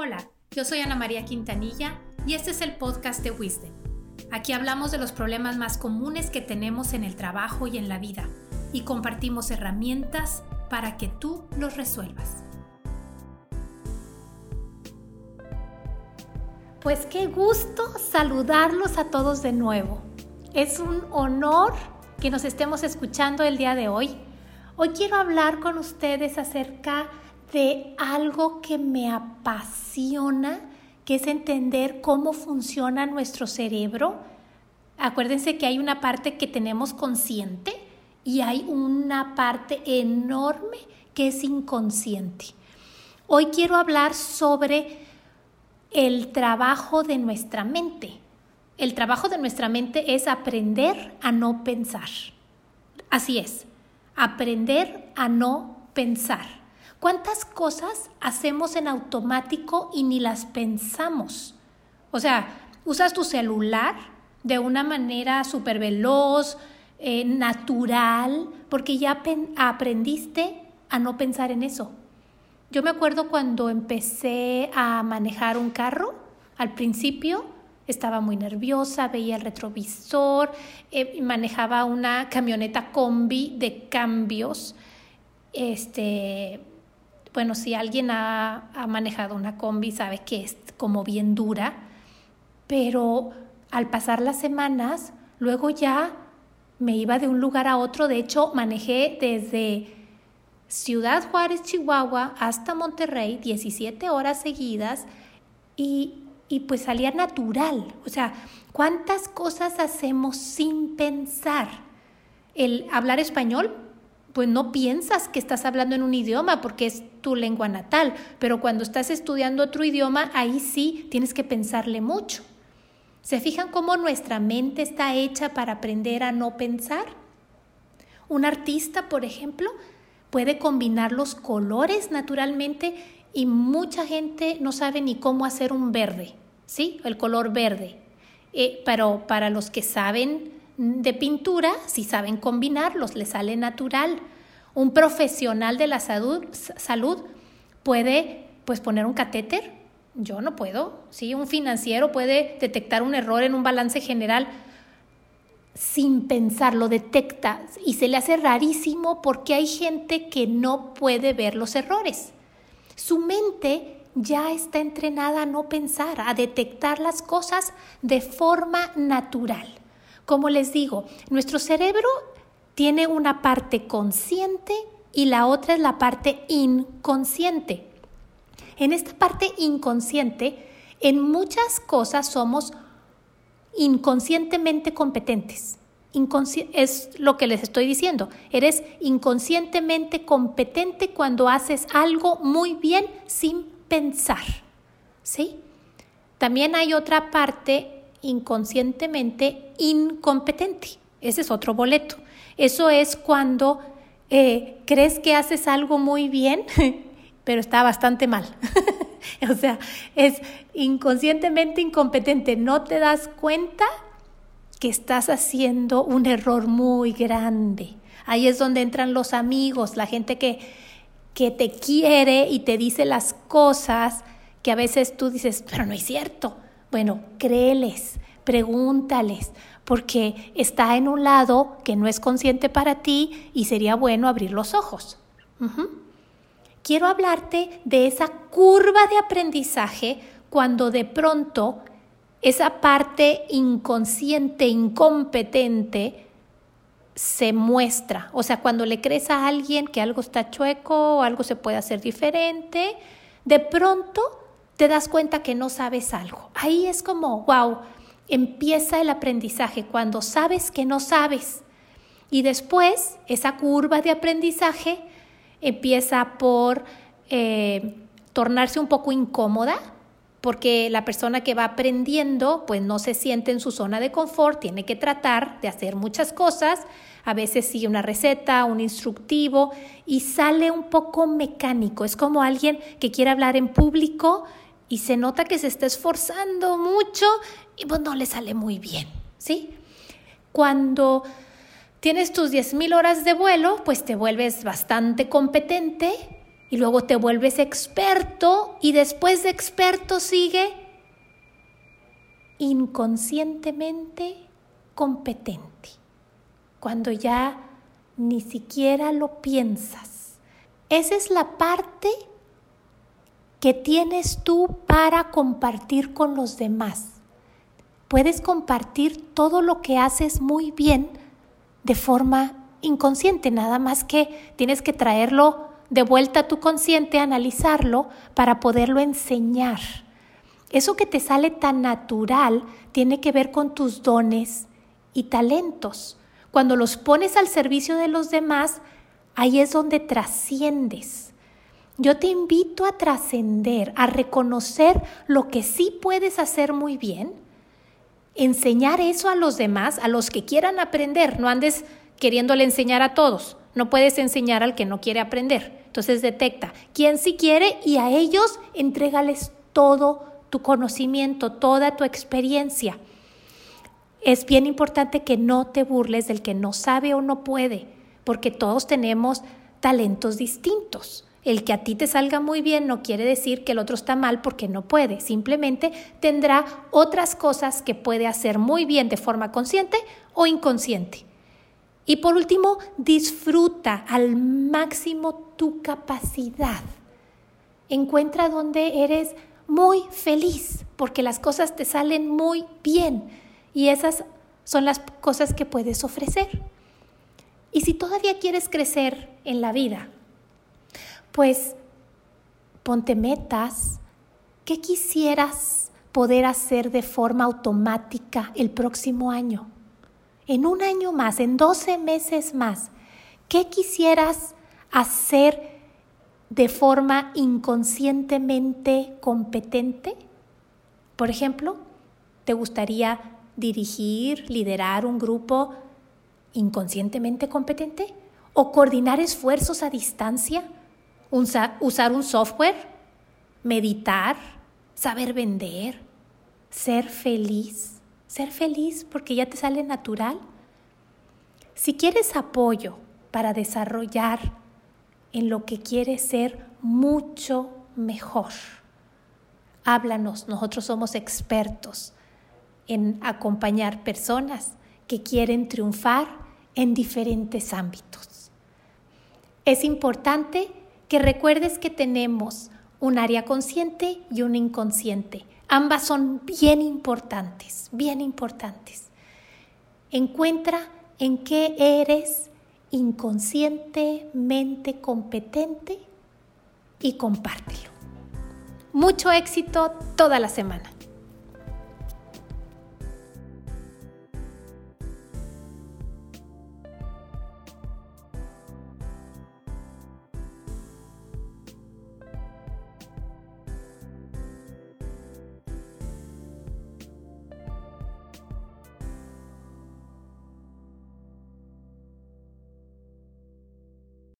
Hola, yo soy Ana María Quintanilla y este es el podcast de Wisdom. Aquí hablamos de los problemas más comunes que tenemos en el trabajo y en la vida y compartimos herramientas para que tú los resuelvas. Pues qué gusto saludarlos a todos de nuevo. Es un honor que nos estemos escuchando el día de hoy. Hoy quiero hablar con ustedes acerca de algo que me apasiona, que es entender cómo funciona nuestro cerebro. Acuérdense que hay una parte que tenemos consciente y hay una parte enorme que es inconsciente. Hoy quiero hablar sobre el trabajo de nuestra mente. El trabajo de nuestra mente es aprender a no pensar. Así es, aprender a no pensar. ¿Cuántas cosas hacemos en automático y ni las pensamos? O sea, usas tu celular de una manera súper veloz, eh, natural, porque ya aprendiste a no pensar en eso. Yo me acuerdo cuando empecé a manejar un carro, al principio estaba muy nerviosa, veía el retrovisor, eh, manejaba una camioneta combi de cambios, este, bueno, si alguien ha, manejado una combi sabe que es como bien dura, pero al pasar las semanas, luego ya me iba de un lugar a otro. De hecho, manejé desde Ciudad Juárez, Chihuahua, hasta Monterrey, 17 horas seguidas, y, y pues salía natural. O sea, ¿cuántas cosas hacemos sin pensar? El hablar español pues no piensas que estás hablando en un idioma porque es tu lengua natal, pero cuando estás estudiando otro idioma, ahí sí tienes que pensarle mucho. ¿Se fijan cómo nuestra mente está hecha para aprender a no pensar? Un artista, por ejemplo, puede combinar los colores naturalmente y mucha gente no sabe ni cómo hacer un verde, ¿sí? El color verde. Eh, pero para los que saben de pintura, si saben combinarlos, les sale natural. Un profesional de la salud, salud puede pues poner un catéter, yo no puedo, ¿sí? Un financiero puede detectar un error en un balance general sin pensar, lo detecta y se le hace rarísimo porque hay gente que no puede ver los errores. Su mente ya está entrenada a no pensar, a detectar las cosas de forma natural. Como les digo, nuestro cerebro tiene una parte consciente y la otra es la parte inconsciente. En esta parte inconsciente, en muchas cosas somos inconscientemente competentes. es lo que les estoy diciendo. Eres inconscientemente competente cuando haces algo muy bien sin pensar. ¿Sí? También hay otra parte inconscientemente incompetente. Ese es otro boleto. Eso es cuando eh, crees que haces algo muy bien, pero está bastante mal. o sea, es inconscientemente incompetente. No te das cuenta que estás haciendo un error muy grande. Ahí es donde entran los amigos, la gente que, que te quiere y te dice las cosas que a veces tú dices, pero no es cierto. Bueno, créeles, pregúntales, porque está en un lado que no es consciente para ti y sería bueno abrir los ojos. Quiero hablarte de esa curva de aprendizaje cuando de pronto esa parte inconsciente, incompetente, se muestra. O sea, cuando le crees a alguien que algo está chueco o algo se puede hacer diferente, de pronto te das cuenta que no sabes algo. Ahí es como, wow, empieza el aprendizaje cuando sabes que no sabes. Y después esa curva de aprendizaje empieza por eh, tornarse un poco incómoda, porque la persona que va aprendiendo pues no se siente en su zona de confort, tiene que tratar de hacer muchas cosas, a veces sigue una receta, un instructivo y sale un poco mecánico, es como alguien que quiere hablar en público y se nota que se está esforzando mucho y pues no le sale muy bien, ¿sí? Cuando tienes tus 10.000 horas de vuelo, pues te vuelves bastante competente y luego te vuelves experto y después de experto sigue inconscientemente competente, cuando ya ni siquiera lo piensas. Esa es la parte que tienes tú para compartir con los demás. Puedes compartir todo lo que haces muy bien de forma inconsciente, nada más que tienes que traerlo de vuelta a tu consciente, analizarlo para poderlo enseñar. Eso que te sale tan natural tiene que ver con tus dones y talentos. Cuando los pones al servicio de los demás, ahí es donde trasciendes. Yo te invito a trascender, a reconocer lo que sí puedes hacer muy bien, enseñar eso a los demás, a los que quieran aprender, no andes queriéndole enseñar a todos. No puedes enseñar al que no quiere aprender. Entonces detecta quién sí quiere y a ellos entrégales todo tu conocimiento, toda tu experiencia. Es bien importante que no te burles del que no sabe o no puede, porque todos tenemos talentos distintos. El que a ti te salga muy bien no quiere decir que el otro está mal porque no puede, simplemente tendrá otras cosas que puede hacer muy bien de forma consciente o inconsciente. Y por último, disfruta al máximo tu capacidad. Encuentra donde eres muy feliz porque las cosas te salen muy bien y esas son las cosas que puedes ofrecer. Y si todavía quieres crecer en la vida, pues ponte metas. ¿Qué quisieras poder hacer de forma automática el próximo año? En un año más, en 12 meses más, ¿qué quisieras hacer de forma inconscientemente competente? Por ejemplo, ¿te gustaría dirigir, liderar un grupo inconscientemente competente? ¿O coordinar esfuerzos a distancia? ¿Usar un software? ¿Meditar? ¿Saber vender? ¿Ser feliz? ¿Ser feliz porque ya te sale natural? Si quieres apoyo para desarrollar en lo que quieres ser mucho mejor, háblanos, nosotros somos expertos en acompañar personas que quieren triunfar en diferentes ámbitos. Es importante que recuerdes que tenemos un área consciente y una inconsciente. Ambas son bien importantes, bien importantes. Encuentra en qué eres inconscientemente competente y compártelo. Mucho éxito toda la semana.